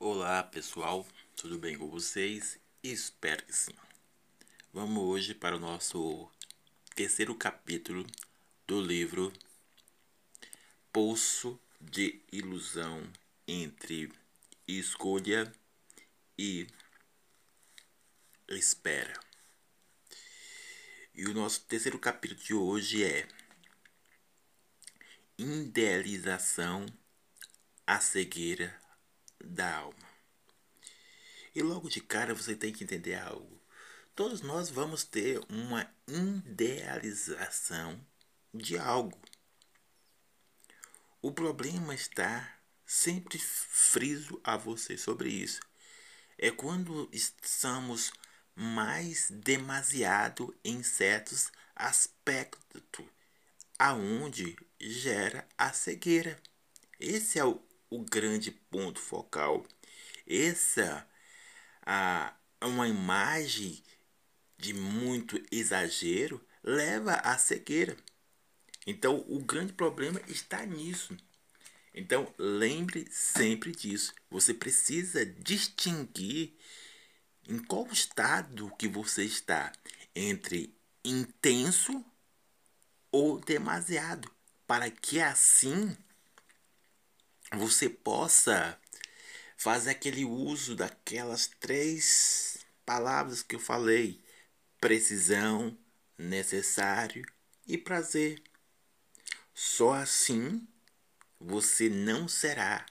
Olá pessoal, tudo bem com vocês? Espero que sim. Vamos hoje para o nosso terceiro capítulo do livro Poço de Ilusão entre Escolha e Espera. E o nosso terceiro capítulo de hoje é Idealização, a cegueira da alma. E logo de cara você tem que entender algo. Todos nós vamos ter uma idealização de algo. O problema está, sempre friso a você sobre isso, é quando estamos mais demasiado em certos aspectos aonde gera a cegueira. Esse é o o grande ponto focal. Essa a uma imagem de muito exagero leva à cegueira. Então, o grande problema está nisso. Então, lembre sempre disso. Você precisa distinguir em qual estado que você está entre intenso ou demasiado, para que assim você possa fazer aquele uso daquelas três palavras que eu falei: precisão, necessário e prazer. Só assim você não será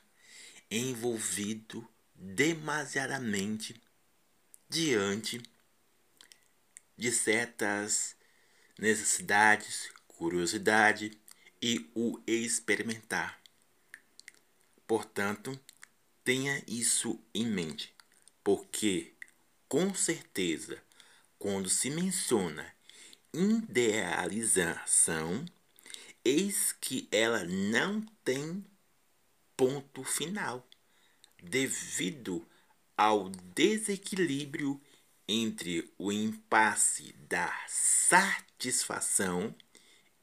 envolvido demasiadamente diante de certas necessidades, curiosidade e o experimentar. Portanto, tenha isso em mente, porque com certeza, quando se menciona idealização, eis que ela não tem ponto final, devido ao desequilíbrio entre o impasse da satisfação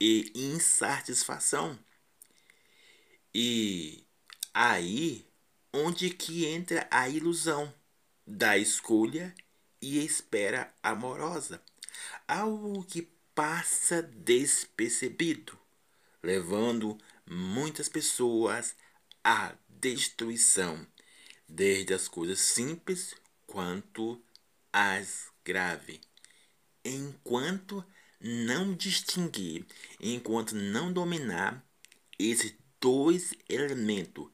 e insatisfação. E Aí onde que entra a ilusão da escolha e espera amorosa, algo que passa despercebido, levando muitas pessoas à destruição, desde as coisas simples quanto as graves. Enquanto não distinguir, enquanto não dominar esses dois elementos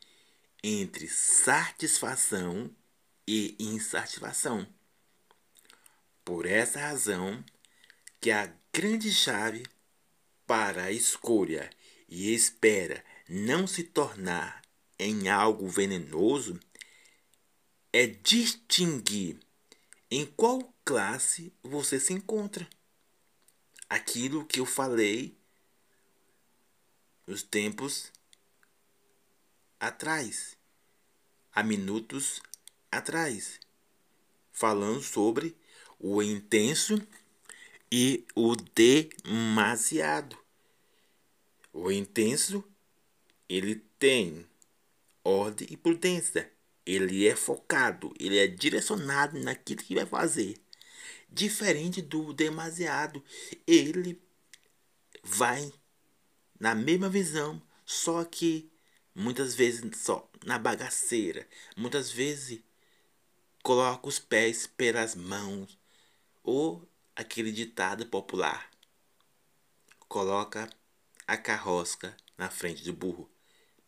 entre satisfação e insatisfação. Por essa razão que a grande chave para a escolha e espera não se tornar em algo venenoso é distinguir em qual classe você se encontra. Aquilo que eu falei nos tempos atrás, há minutos atrás, falando sobre o intenso e o demasiado. O intenso, ele tem ordem e prudência. Ele é focado, ele é direcionado naquilo que vai fazer. Diferente do demasiado, ele vai na mesma visão, só que muitas vezes só na bagaceira, muitas vezes coloca os pés pelas mãos, ou aquele ditado popular: coloca a carrosca na frente do burro.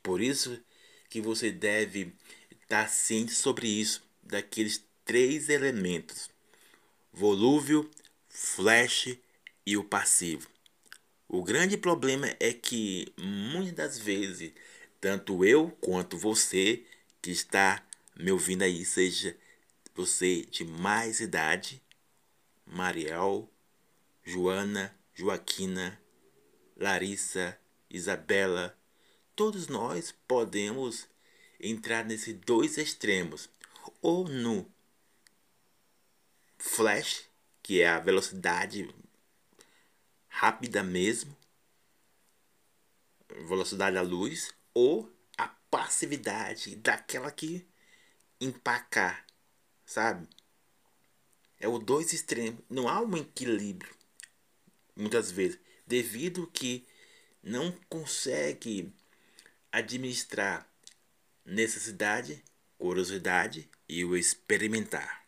Por isso que você deve estar ciente sobre isso, daqueles três elementos: volúvel, flash e o passivo. O grande problema é que muitas das vezes tanto eu quanto você que está me ouvindo aí, seja você de mais idade, Mariel, Joana, Joaquina, Larissa, Isabela, todos nós podemos entrar nesses dois extremos, ou no flash, que é a velocidade rápida mesmo, velocidade da luz, ou a passividade daquela que empacar, sabe? É o dois extremos. Não há um equilíbrio, muitas vezes, devido que não consegue administrar necessidade, curiosidade e o experimentar.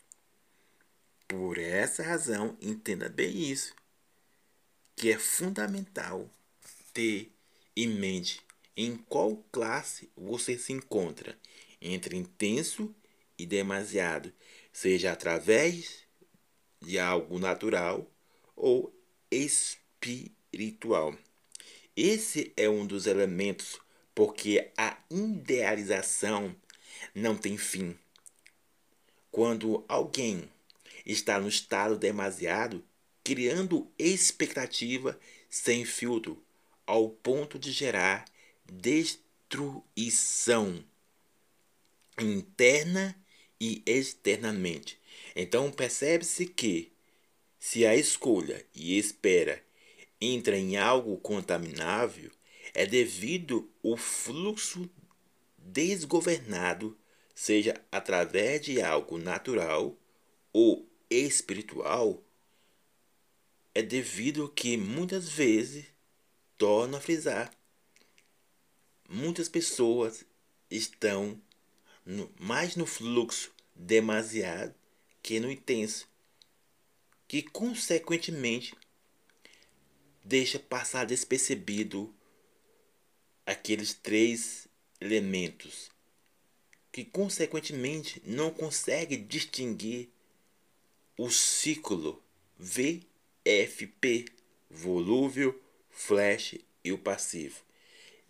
Por essa razão, entenda bem isso, que é fundamental ter em mente em qual classe você se encontra entre intenso e demasiado, seja através de algo natural ou espiritual. Esse é um dos elementos porque a idealização não tem fim. Quando alguém está no estado demasiado, criando expectativa sem filtro, ao ponto de gerar destruição interna e externamente. Então percebe-se que se a escolha e espera entra em algo contaminável, é devido ao fluxo desgovernado, seja através de algo natural ou espiritual, é devido que muitas vezes torna a frisar. Muitas pessoas estão no, mais no fluxo demasiado que no intenso, que consequentemente deixa passar despercebido aqueles três elementos, que consequentemente não consegue distinguir o ciclo VFP, volúvel, flash e o passivo.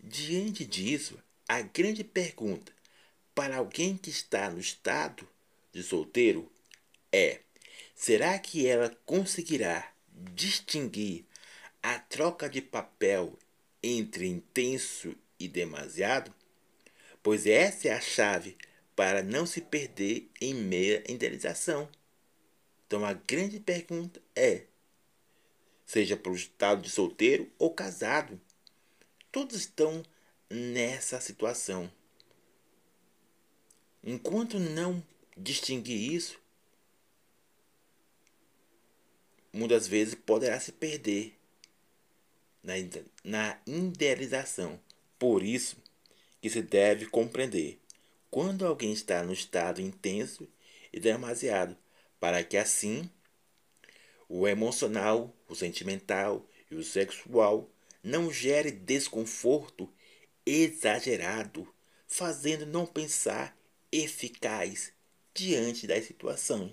Diante disso, a grande pergunta para alguém que está no estado de solteiro é: será que ela conseguirá distinguir a troca de papel entre intenso e demasiado? Pois essa é a chave para não se perder em meia idealização. Então a grande pergunta é: seja para o estado de solteiro ou casado, todos estão nessa situação. Enquanto não distinguir isso, muitas vezes poderá se perder na, na idealização. Por isso que se deve compreender quando alguém está no estado intenso e demasiado, para que assim o emocional, o sentimental e o sexual não gere desconforto exagerado, fazendo não pensar eficaz diante das situações.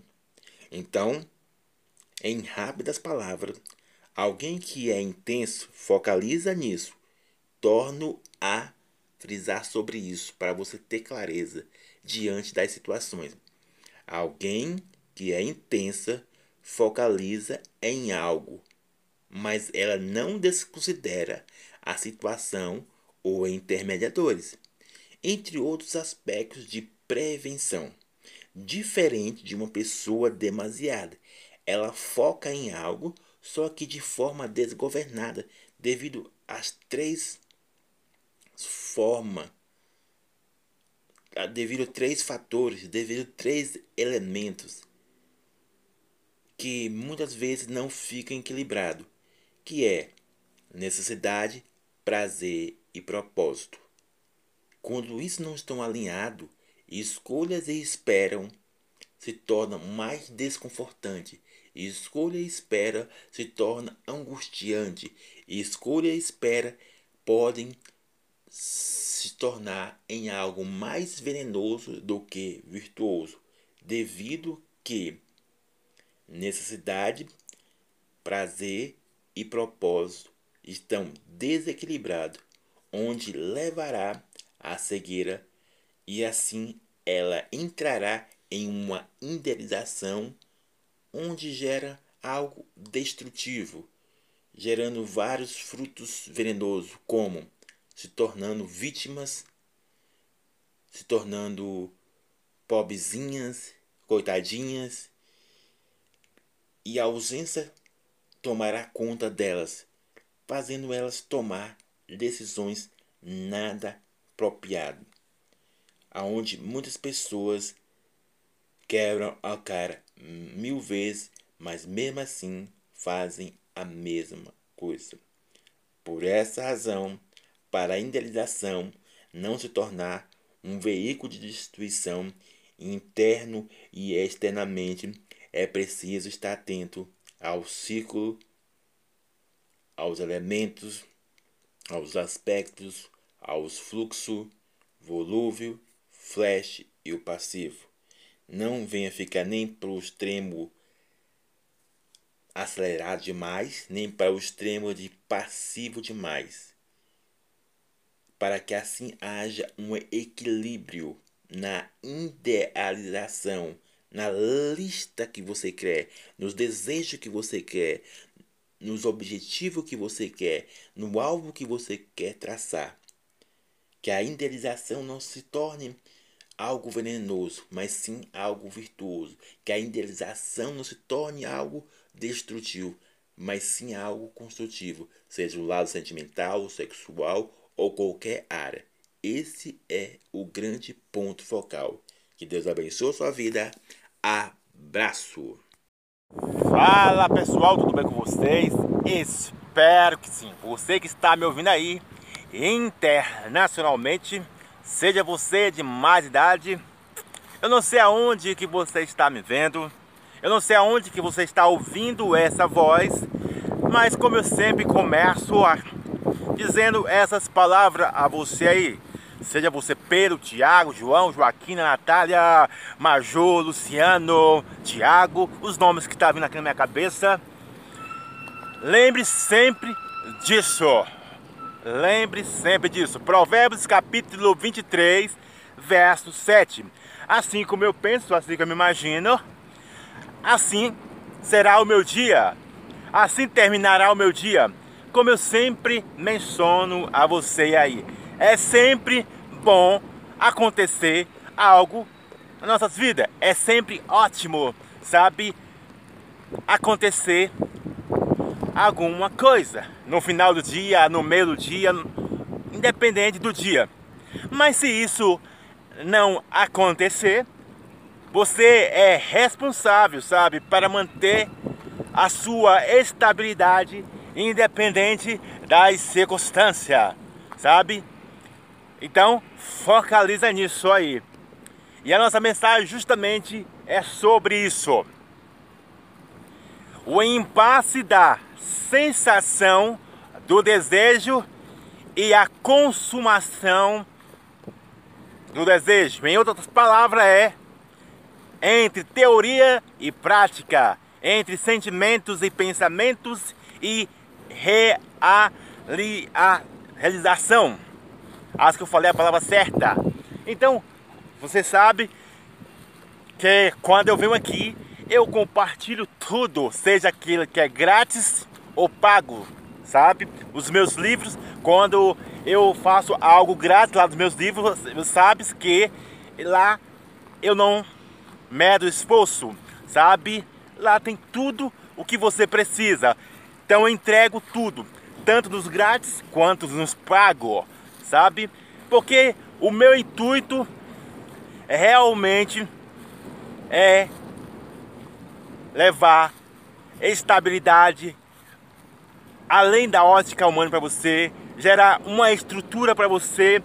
Então, em rápidas palavras, alguém que é intenso focaliza nisso. Torno a frisar sobre isso para você ter clareza diante das situações. Alguém que é intensa focaliza em algo, mas ela não desconsidera a situação ou intermediadores, entre outros aspectos de prevenção. Diferente de uma pessoa demasiada, ela foca em algo, só que de forma desgovernada, devido às três formas, devido a três fatores, devido a três elementos que muitas vezes não ficam equilibrado, que é necessidade, prazer e propósito. Quando isso não estão alinhados, escolhas e esperam se torna mais desconfortante. Escolha e espera se torna angustiante. Escolha e espera podem se tornar em algo mais venenoso do que virtuoso, devido que necessidade, prazer e propósito estão desequilibrados, onde levará à cegueira e assim ela entrará em uma idealização onde gera algo destrutivo, gerando vários frutos venenosos, como se tornando vítimas, se tornando pobrezinhas, coitadinhas, e a ausência tomará conta delas, fazendo elas tomar decisões nada apropriadas, aonde muitas pessoas quebram a cara mil vezes, mas mesmo assim fazem a mesma coisa. Por essa razão, para a idealização não se tornar um veículo de destruição interno e externamente, é preciso estar atento ao ciclo, aos elementos, aos aspectos, aos fluxo, volúvel, flash e o passivo. Não venha ficar nem para o extremo acelerado demais, nem para o extremo de passivo demais. Para que assim haja um equilíbrio na idealização, na lista que você quer, nos desejos que você quer, nos objetivos que você quer, no alvo que você quer traçar. Que a idealização não se torne algo venenoso, mas sim algo virtuoso. Que a idealização não se torne algo destrutivo, mas sim algo construtivo, seja o lado sentimental, sexual ou qualquer área. Esse é o grande ponto focal. Que Deus abençoe sua vida. Abraço. Fala pessoal, tudo bem com vocês? Espero que sim. Você que está me ouvindo aí internacionalmente, seja você de mais idade, eu não sei aonde que você está me vendo, eu não sei aonde que você está ouvindo essa voz, mas como eu sempre começo a, dizendo essas palavras a você aí, seja você Pedro, Tiago, João, Joaquina, Natália, Major, Luciano, Tiago, os nomes que estão tá vindo aqui na minha cabeça. Lembre sempre disso. Lembre sempre disso. Provérbios capítulo 23, verso 7. Assim como eu penso, assim como eu me imagino, assim será o meu dia. Assim terminará o meu dia. Como eu sempre menciono a você aí. É sempre bom acontecer algo nas nossas vidas. É sempre ótimo, sabe? Acontecer alguma coisa. No final do dia, no meio do dia, independente do dia. Mas se isso não acontecer, você é responsável, sabe, para manter a sua estabilidade independente das circunstâncias, sabe? Então, focaliza nisso aí. E a nossa mensagem justamente é sobre isso. O impasse da sensação do desejo e a consumação do desejo. Em outras palavras, é entre teoria e prática, entre sentimentos e pensamentos e realização. Acho que eu falei a palavra certa. Então, você sabe que quando eu venho aqui, eu compartilho tudo, seja aquilo que é grátis ou pago, sabe? Os meus livros, quando eu faço algo grátis lá dos meus livros, você sabe que lá eu não medo esforço, sabe? Lá tem tudo o que você precisa. Então eu entrego tudo, tanto nos grátis quanto nos pagos sabe? Porque o meu intuito realmente é levar estabilidade além da ótica humana para você, gerar uma estrutura para você,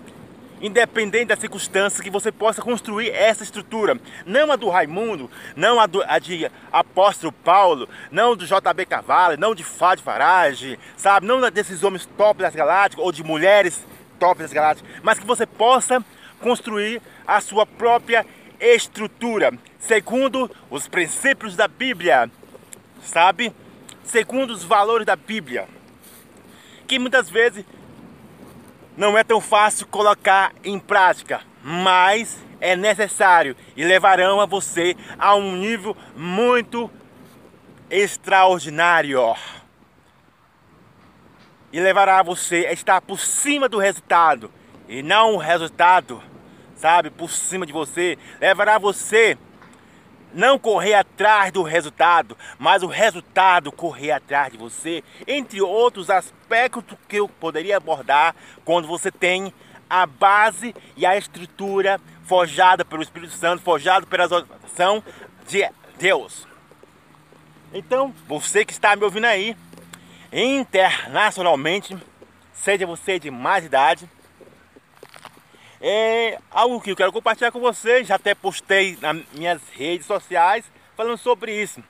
independente das circunstâncias, que você possa construir essa estrutura. Não a do Raimundo, não a, do, a de Apóstolo Paulo, não do JB Cavalli, não de Fábio Farage, sabe? Não desses homens top das galácticas ou de mulheres top das galáxias, mas que você possa construir a sua própria estrutura, segundo os princípios da Bíblia, sabe? Segundo os valores da Bíblia, que muitas vezes não é tão fácil colocar em prática, mas é necessário e levarão a você a um nível muito extraordinário e levará você a estar por cima do resultado e não o resultado, sabe, por cima de você. Levará você não correr atrás do resultado, mas o resultado correr atrás de você, entre outros aspectos que eu poderia abordar quando você tem a base e a estrutura forjada pelo Espírito Santo, forjado pela exortação de Deus. Então, você que está me ouvindo aí, internacionalmente, seja você de mais idade, é algo que eu quero compartilhar com vocês. Já até postei nas minhas redes sociais falando sobre isso.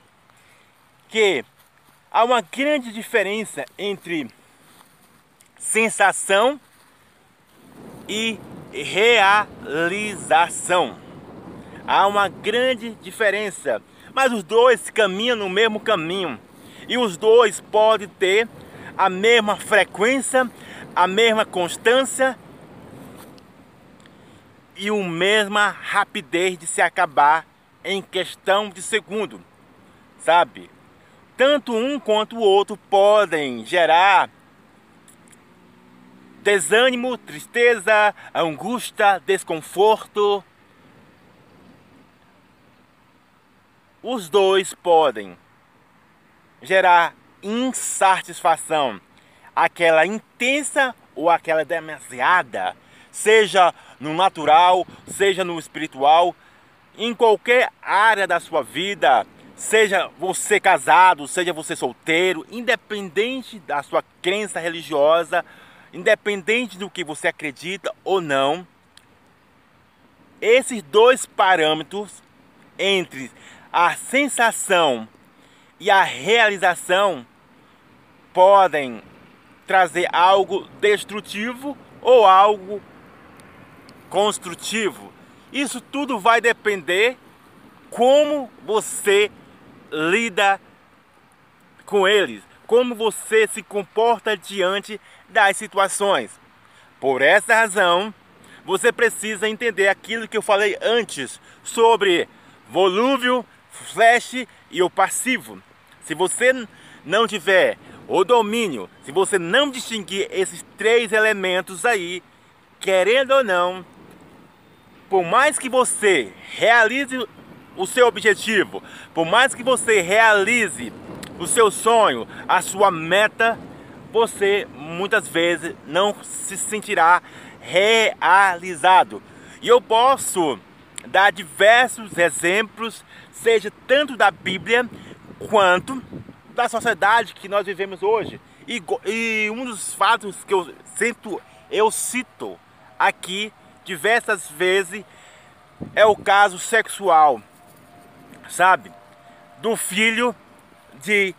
Que há uma grande diferença entre sensação e realização. Há uma grande diferença, mas os dois caminham no mesmo caminho. E os dois podem ter a mesma frequência, a mesma constância e a mesma rapidez de se acabar em questão de segundo, sabe? Tanto um quanto o outro podem gerar desânimo, tristeza, angústia, desconforto. Os dois podem gerar insatisfação, aquela intensa ou aquela demasiada, seja no natural, seja no espiritual, em qualquer área da sua vida, seja você casado, seja você solteiro, independente da sua crença religiosa, independente do que você acredita ou não, esses dois parâmetros entre a sensação e a realização podem trazer algo destrutivo ou algo construtivo. Isso tudo vai depender como você lida com eles, como você se comporta diante das situações. Por essa razão, você precisa entender aquilo que eu falei antes sobre volúvel, flash e o passivo. Se você não tiver o domínio, se você não distinguir esses três elementos aí, querendo ou não, por mais que você realize o seu objetivo, por mais que você realize o seu sonho, a sua meta, você muitas vezes não se sentirá realizado. E eu posso dar diversos exemplos, seja tanto da Bíblia quanto da sociedade que nós vivemos hoje. E, e um dos fatos que eu sinto, eu cito aqui diversas vezes é o caso sexual, sabe? Do filho de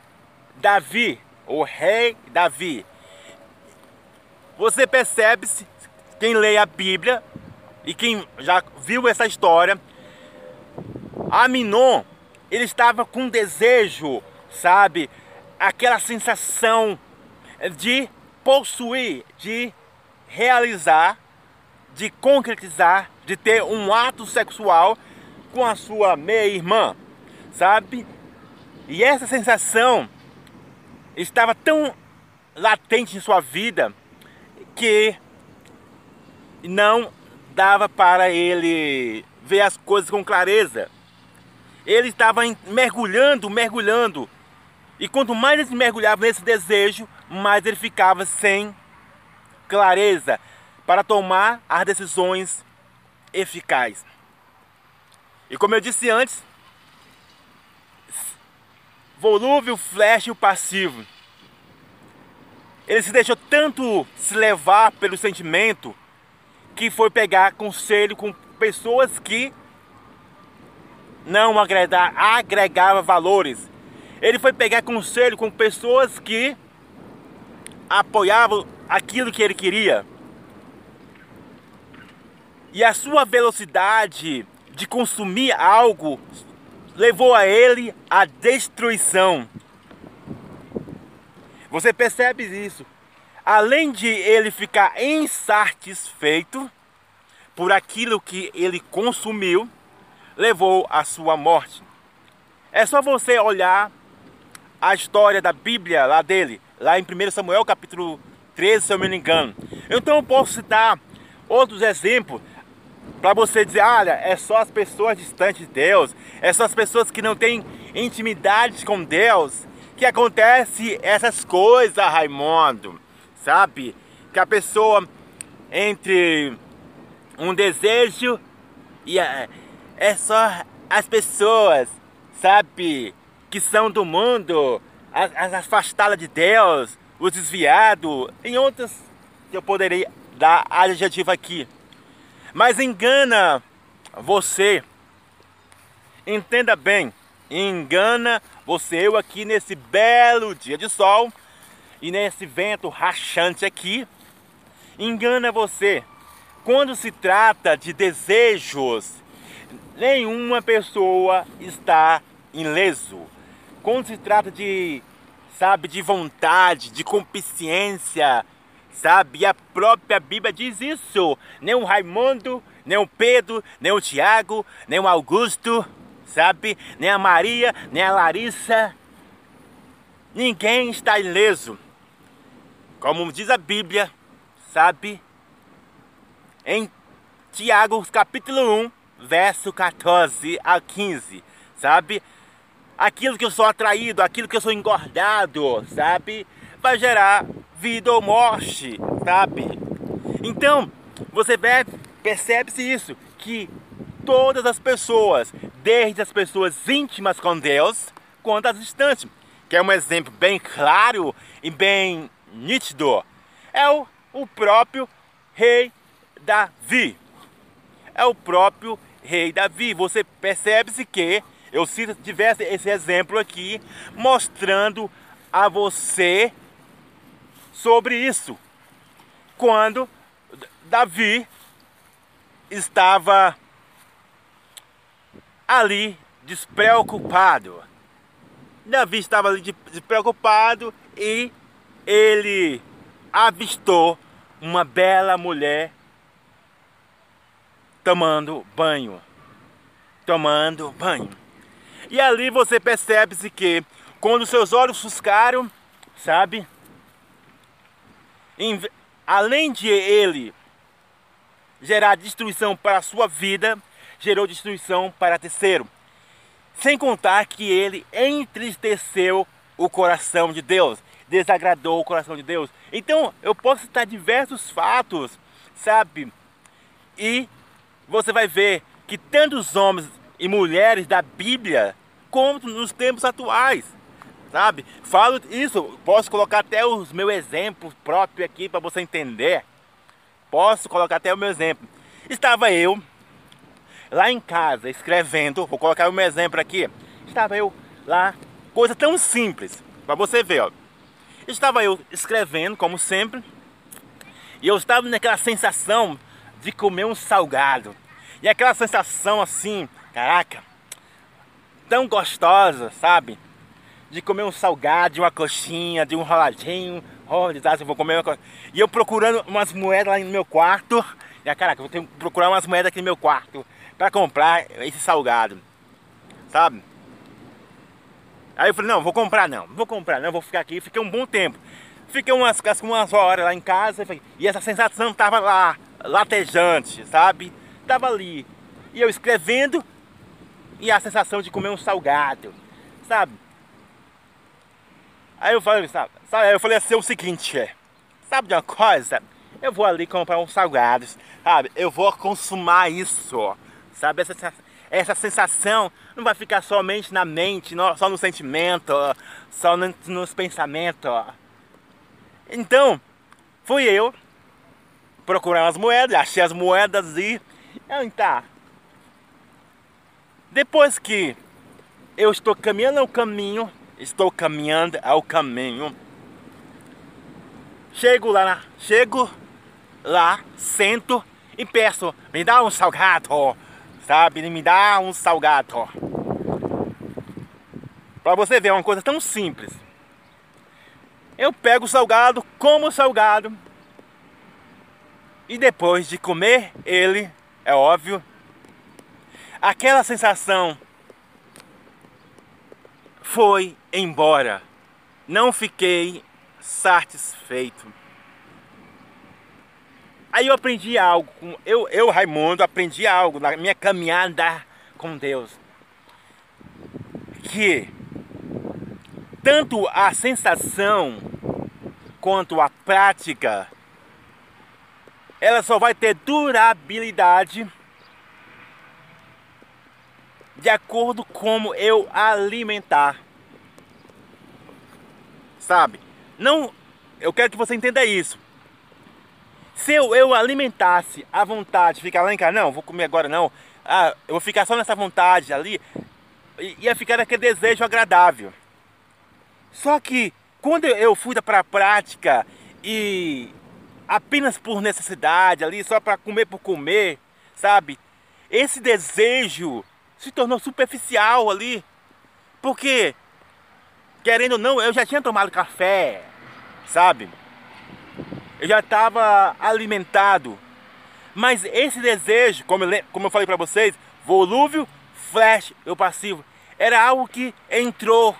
Davi, o rei Davi. Você percebe, -se, quem lê a Bíblia e quem já viu essa história, Aminon, ele estava com desejo, sabe? Aquela sensação de possuir, de realizar de concretizar, de ter um ato sexual com a sua meia-irmã, sabe? E essa sensação estava tão latente em sua vida que não dava para ele ver as coisas com clareza. Ele estava mergulhando, mergulhando. E quanto mais ele mergulhava nesse desejo, mais ele ficava sem clareza, para tomar as decisões eficazes. E como eu disse antes, volúvel, flash e o passivo. Ele se deixou tanto se levar pelo sentimento que foi pegar conselho com pessoas que não agregar, agregava valores. Ele foi pegar conselho com pessoas que apoiavam aquilo que ele queria. E a sua velocidade de consumir algo levou a ele à destruição. Você percebe isso? Além de ele ficar insatisfeito por aquilo que ele consumiu, levou à sua morte. É só você olhar a história da Bíblia lá dele, lá em 1 Samuel capítulo 13, se eu me engano. Então eu posso citar outros exemplos para você dizer, olha, é só as pessoas distantes de Deus, é só as pessoas que não têm intimidade com Deus que acontece essas coisas, Raimundo, sabe? Que a pessoa entre um desejo E é, é só as pessoas, sabe, que são do mundo, as, as afastadas de Deus, os desviados, em outras que eu poderia dar adjetivo aqui. Mas engana você. Entenda bem, engana você eu aqui nesse belo dia de sol e nesse vento rachante aqui. Engana você. Quando se trata de desejos, nenhuma pessoa está ileso. Quando se trata de, sabe, de vontade, de competência, sabe? E a própria Bíblia diz isso. Nem o Raimundo, nem o Pedro, nem o Tiago, nem o Augusto, sabe? Nem a Maria, nem a Larissa. Ninguém está ileso. Como diz a Bíblia, sabe? Em Tiago capítulo 1, verso 14 a 15, sabe? Aquilo que eu sou atraído, aquilo que eu sou engordado, sabe? Vai gerar vida ou morte, sabe? Então, você percebe-se isso, que todas as pessoas, desde as pessoas íntimas com Deus, quanto as distantes, que é um exemplo bem claro e bem nítido, é o, o próprio rei Davi. É o próprio rei Davi. Você percebe-se que eu cito tivesse esse exemplo aqui mostrando a você sobre isso. Quando Davi estava ali despreocupado. Davi estava ali despreocupado e ele avistou uma bela mulher tomando banho. Tomando banho. E ali você percebe-se que quando seus olhos fuscaram, sabe? Em, além de ele gerar destruição para a sua vida, gerou destruição para terceiro. Sem contar que ele entristeceu o coração de Deus, desagradou o coração de Deus. Então, eu posso citar diversos fatos, sabe? E você vai ver que tantos homens e mulheres da Bíblia como nos tempos atuais, sabe? Falo isso, posso colocar até os meus exemplos próprios aqui para você entender. Posso colocar até o meu exemplo. Estava eu lá em casa escrevendo, vou colocar o meu exemplo aqui. Estava eu lá, coisa tão simples, para você ver, ó. Estava eu escrevendo, como sempre, e eu estava naquela sensação de comer um salgado. E aquela sensação assim, caraca, tão gostosa, sabe? De comer um salgado, de uma coxinha, de um roladinho. Oh, desastre, vou comer uma coisa. E eu procurando umas moedas lá no meu quarto. E caraca, vou ter que procurar umas moedas aqui no meu quarto para comprar esse salgado. Sabe? Aí eu falei, não, vou comprar não, vou comprar não, vou ficar aqui. Fiquei um bom tempo. Fiquei umas, umas horas lá em casa e essa sensação tava lá, latejante, sabe? Tava ali. E eu escrevendo e a sensação de comer um salgado, sabe? Aí eu falei, sabe, sabe eu falei assim o seguinte, é, sabe de uma coisa? Eu vou ali comprar uns salgados, sabe? Eu vou consumar isso, sabe? Essa, essa sensação não vai ficar somente na mente, só no sentimento, só no, nos pensamentos. Então, fui eu procurar as moedas, achei as moedas e. Então, tá, depois que eu estou caminhando ao caminho, estou caminhando ao caminho, chego lá, chego lá, sento e peço, me dá um salgado, sabe? Me dá um salgado. Para você ver, é uma coisa tão simples. Eu pego o salgado, como o salgado, e depois de comer ele, é óbvio, aquela sensação foi embora. Não fiquei satisfeito. Aí eu aprendi algo, eu, eu Raimundo, aprendi algo na minha caminhada com Deus. Que tanto a sensação quanto a prática, ela só vai ter durabilidade de acordo como eu alimentar. Sabe? Não, eu quero que você entenda isso. Se eu, eu alimentasse a vontade, ficar lá em casa, não, vou comer agora não. Ah, eu vou ficar só nessa vontade ali, ia ficar aquele desejo agradável. Só que quando eu fui para a prática e apenas por necessidade ali, só para comer por comer, sabe? Esse desejo se tornou superficial ali. Porque, querendo ou não, eu já tinha tomado café, sabe? Eu já estava alimentado. Mas esse desejo, como eu, como eu falei para vocês, volúvel, flash, eu passivo, era algo que entrou,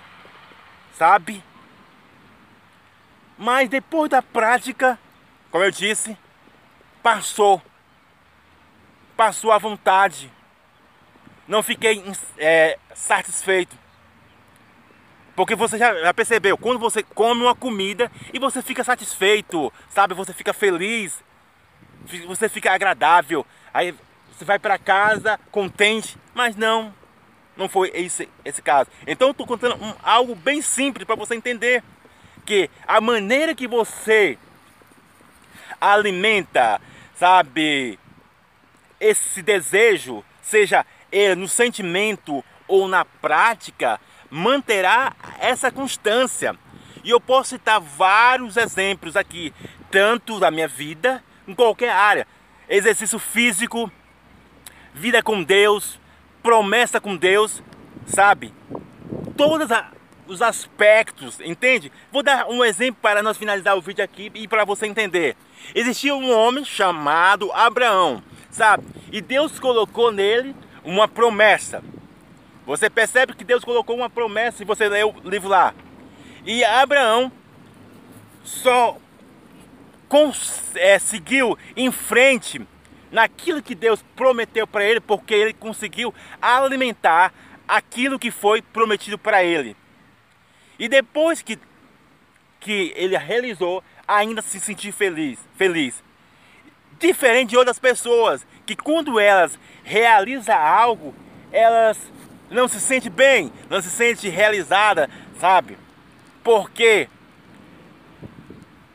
sabe? Mas depois da prática, como eu disse, passou. Passou à vontade não fiquei é, satisfeito. Porque você já, percebeu, quando você come uma comida e você fica satisfeito, sabe? Você fica feliz, você fica agradável. Aí você vai para casa contente, mas não, não foi esse, esse caso. Então eu estou contando um, algo bem simples para você entender que a maneira que você alimenta, sabe, esse desejo, seja ele no sentimento ou na prática, manterá essa constância. E eu posso citar vários exemplos aqui, tanto da minha vida, em qualquer área. Exercício físico, vida com Deus, promessa com Deus, sabe? Todos os aspectos, entende? Vou dar um exemplo para nós finalizar o vídeo aqui e para você entender. Existia um homem chamado Abraão, sabe? E Deus colocou nele uma promessa. Você percebe que Deus colocou uma promessa se você ler o livro lá. E Abraão só é, seguiu em frente naquilo que Deus prometeu para ele, porque ele conseguiu alimentar aquilo que foi prometido para ele. E depois que, que ele realizou, ainda se sentir feliz, feliz. Diferente de outras pessoas que quando elas realizam algo, elas não se sentem bem, não se sentem realizada, sabe? Porque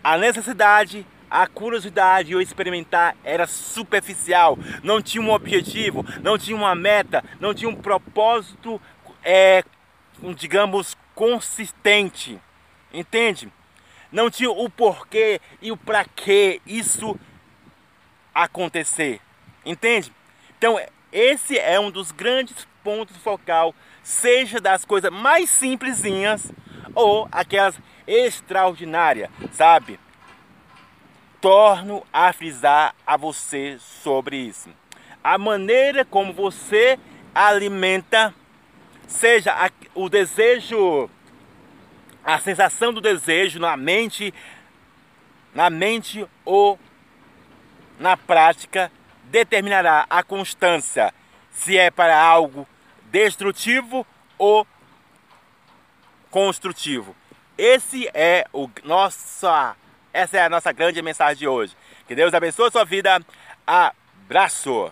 a necessidade, a curiosidade e o experimentar era superficial, não tinha um objetivo, não tinha uma meta, não tinha um propósito, é, digamos, consistente, entende? Não tinha o porquê e o para que isso acontecer. Entende? Então, esse é um dos grandes pontos focal, seja das coisas mais simplesinhas ou aquelas extraordinárias, sabe? Torno a frisar a você sobre isso. A maneira como você alimenta, seja a, o desejo, a sensação do desejo na mente, na mente ou na prática, determinará a constância se é para algo destrutivo ou construtivo. Esse é o nossa essa é a nossa grande mensagem de hoje. Que Deus abençoe a sua vida. Abraço.